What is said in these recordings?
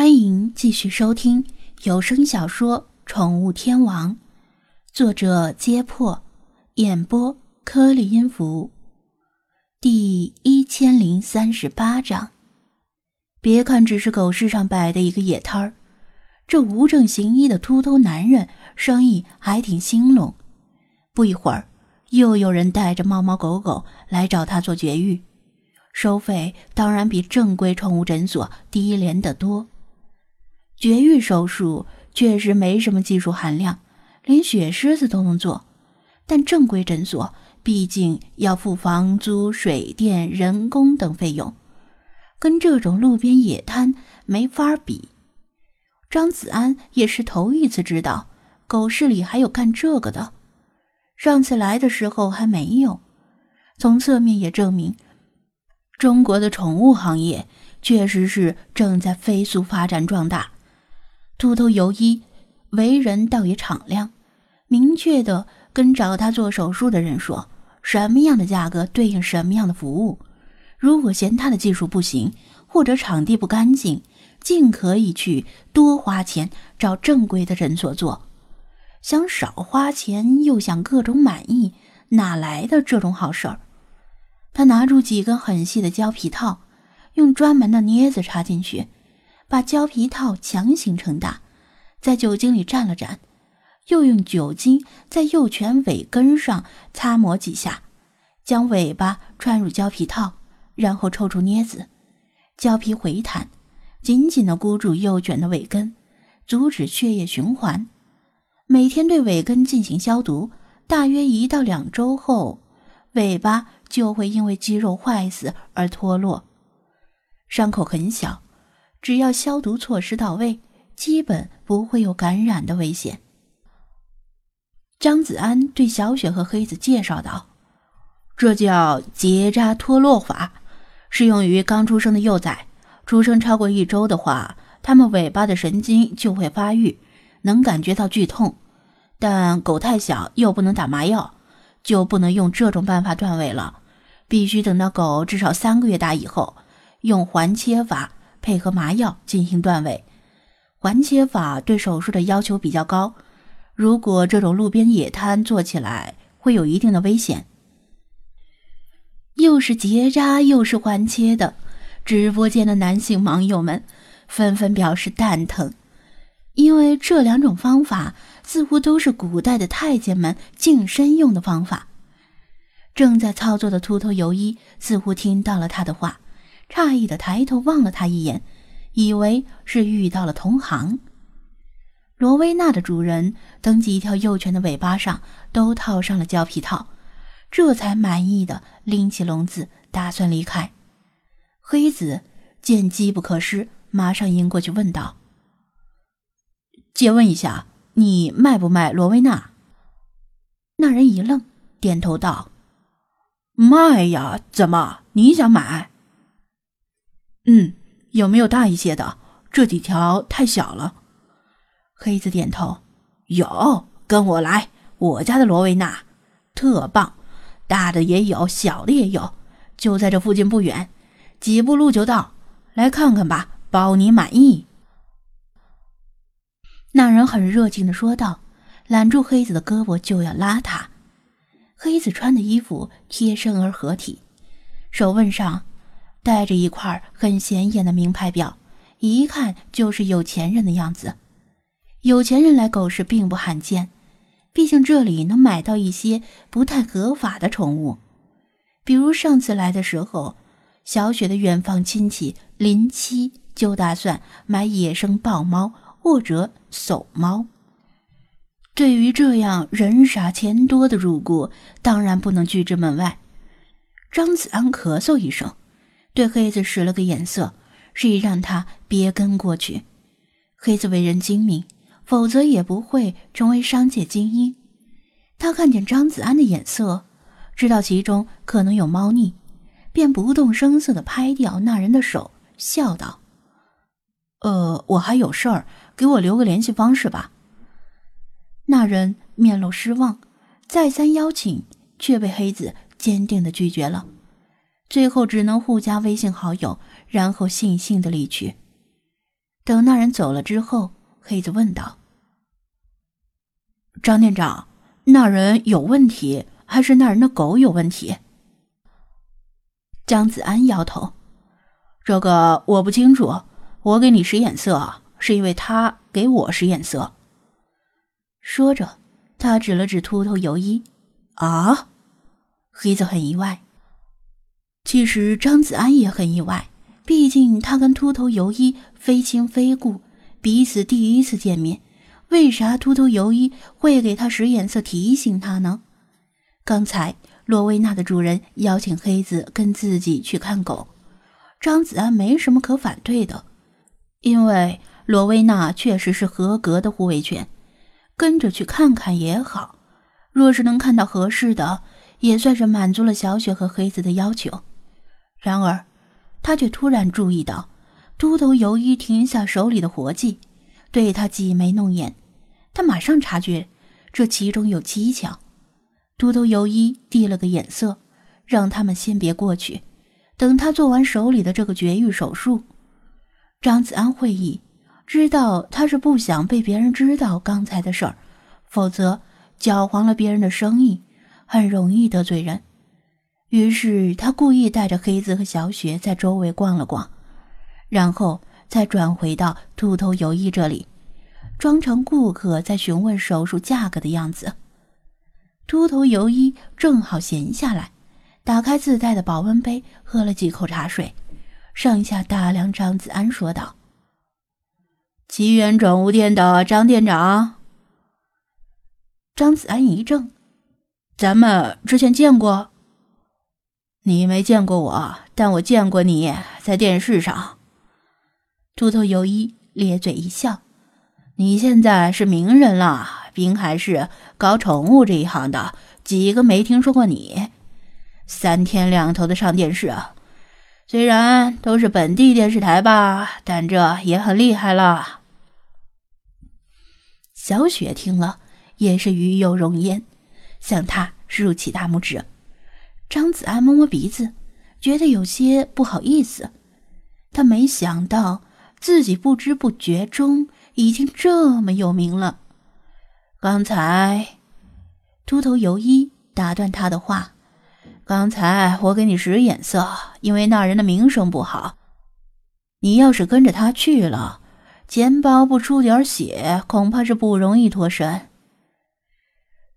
欢迎继续收听有声小说《宠物天王》，作者：揭破，演播：颗粒音符，第一千零三十八章。别看只是狗市上摆的一个野摊儿，这无证行医的秃头男人生意还挺兴隆。不一会儿，又有人带着猫猫狗狗来找他做绝育，收费当然比正规宠物诊所低廉得多。绝育手术确实没什么技术含量，连血狮子都能做。但正规诊所毕竟要付房租、水电、人工等费用，跟这种路边野摊没法比。张子安也是头一次知道狗市里还有干这个的，上次来的时候还没有。从侧面也证明，中国的宠物行业确实是正在飞速发展壮大。秃头尤一为人倒也敞亮，明确的跟找他做手术的人说，什么样的价格对应什么样的服务。如果嫌他的技术不行，或者场地不干净，尽可以去多花钱找正规的诊所做。想少花钱又想各种满意，哪来的这种好事儿？他拿出几根很细的胶皮套，用专门的镊子插进去。把胶皮套强行撑大，在酒精里蘸了蘸，又用酒精在幼犬尾根上擦抹几下，将尾巴穿入胶皮套，然后抽出镊子，胶皮回弹，紧紧地箍住幼犬的尾根，阻止血液循环。每天对尾根进行消毒，大约一到两周后，尾巴就会因为肌肉坏死而脱落。伤口很小。只要消毒措施到位，基本不会有感染的危险。张子安对小雪和黑子介绍道：“这叫结扎脱落法，适用于刚出生的幼崽。出生超过一周的话，它们尾巴的神经就会发育，能感觉到剧痛。但狗太小又不能打麻药，就不能用这种办法断尾了。必须等到狗至少三个月大以后，用环切法。”配合麻药进行断尾，环切法对手术的要求比较高。如果这种路边野摊做起来，会有一定的危险。又是结扎又是环切的，直播间的男性网友们纷纷表示蛋疼，因为这两种方法似乎都是古代的太监们净身用的方法。正在操作的秃头游医似乎听到了他的话。诧异的抬头望了他一眼，以为是遇到了同行。罗威纳的主人等几条幼犬的尾巴上都套上了胶皮套，这才满意的拎起笼子，打算离开。黑子见机不可失，马上迎过去问道：“借问一下，你卖不卖罗威纳？”那人一愣，点头道：“卖呀，怎么你想买？”嗯，有没有大一些的？这几条太小了。黑子点头，有，跟我来，我家的罗威纳特棒，大的也有，小的也有，就在这附近不远，几步路就到，来看看吧，包你满意。那人很热情的说道，揽住黑子的胳膊就要拉他。黑子穿的衣服贴身而合体，手腕上。戴着一块很显眼的名牌表，一看就是有钱人的样子。有钱人来狗市并不罕见，毕竟这里能买到一些不太合法的宠物，比如上次来的时候，小雪的远房亲戚林七就打算买野生豹猫或者叟猫。对于这样人傻钱多的入股，当然不能拒之门外。张子安咳嗽一声。对黑子使了个眼色，示意让他别跟过去。黑子为人精明，否则也不会成为商界精英。他看见张子安的眼色，知道其中可能有猫腻，便不动声色地拍掉那人的手，笑道：“呃，我还有事儿，给我留个联系方式吧。”那人面露失望，再三邀请，却被黑子坚定地拒绝了。最后只能互加微信好友，然后悻悻的离去。等那人走了之后，黑子问道：“张店长，那人有问题，还是那人的狗有问题？”张子安摇头：“这个我不清楚。我给你使眼色，是因为他给我使眼色。”说着，他指了指秃头尤一。啊，黑子很意外。其实张子安也很意外，毕竟他跟秃头尤一非亲非故，彼此第一次见面，为啥秃头尤一会给他使眼色提醒他呢？刚才罗威纳的主人邀请黑子跟自己去看狗，张子安没什么可反对的，因为罗威纳确实是合格的护卫犬，跟着去看看也好。若是能看到合适的，也算是满足了小雪和黑子的要求。然而，他却突然注意到，秃头尤一停下手里的活计，对他挤眉弄眼。他马上察觉这其中有蹊跷。秃头尤一递了个眼色，让他们先别过去，等他做完手里的这个绝育手术。张子安会意，知道他是不想被别人知道刚才的事儿，否则。搅黄了别人的生意，很容易得罪人。于是他故意带着黑子和小雪在周围逛了逛，然后再转回到秃头尤一这里，装成顾客在询问手术价格的样子。秃头尤一正好闲下来，打开自带的保温杯，喝了几口茶水，上下打量张子安，说道：“奇缘宠物店的张店长。”张子安一怔：“咱们之前见过？你没见过我，但我见过你在电视上。”秃头尤一咧嘴一笑：“你现在是名人了，滨海市搞宠物这一行的，几个没听说过你？三天两头的上电视啊，虽然都是本地电视台吧，但这也很厉害了。”小雪听了。也是鱼有容颜，向他竖起大拇指。张子安摸摸鼻子，觉得有些不好意思。他没想到自己不知不觉中已经这么有名了。刚才，秃头尤一打断他的话：“刚才我给你使眼色，因为那人的名声不好。你要是跟着他去了，钱包不出点血，恐怕是不容易脱身。”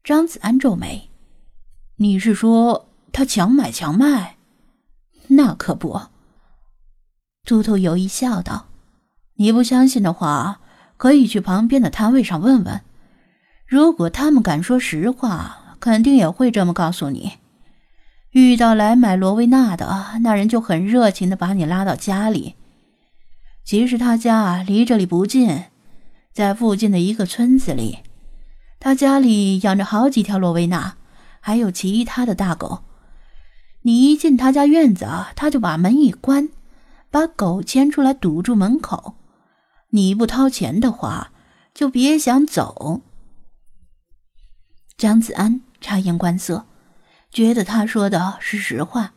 张子安皱眉：“你是说他强买强卖？那可不。”秃头尤一笑道：“你不相信的话，可以去旁边的摊位上问问。如果他们敢说实话，肯定也会这么告诉你。遇到来买罗威纳的那人，就很热情的把你拉到家里。其实他家离这里不近，在附近的一个村子里。”他家里养着好几条罗威纳，还有其他的大狗。你一进他家院子啊，他就把门一关，把狗牵出来堵住门口。你不掏钱的话，就别想走。张子安察言观色，觉得他说的是实话。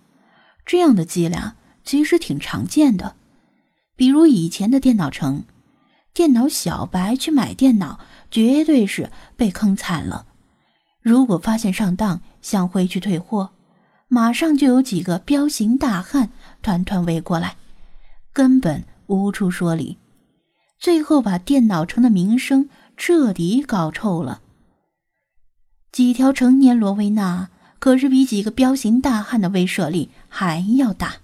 这样的伎俩其实挺常见的，比如以前的电脑城。电脑小白去买电脑，绝对是被坑惨了。如果发现上当，想回去退货，马上就有几个彪形大汉团团围过来，根本无处说理，最后把电脑城的名声彻底搞臭了。几条成年罗威纳可是比几个彪形大汉的威慑力还要大。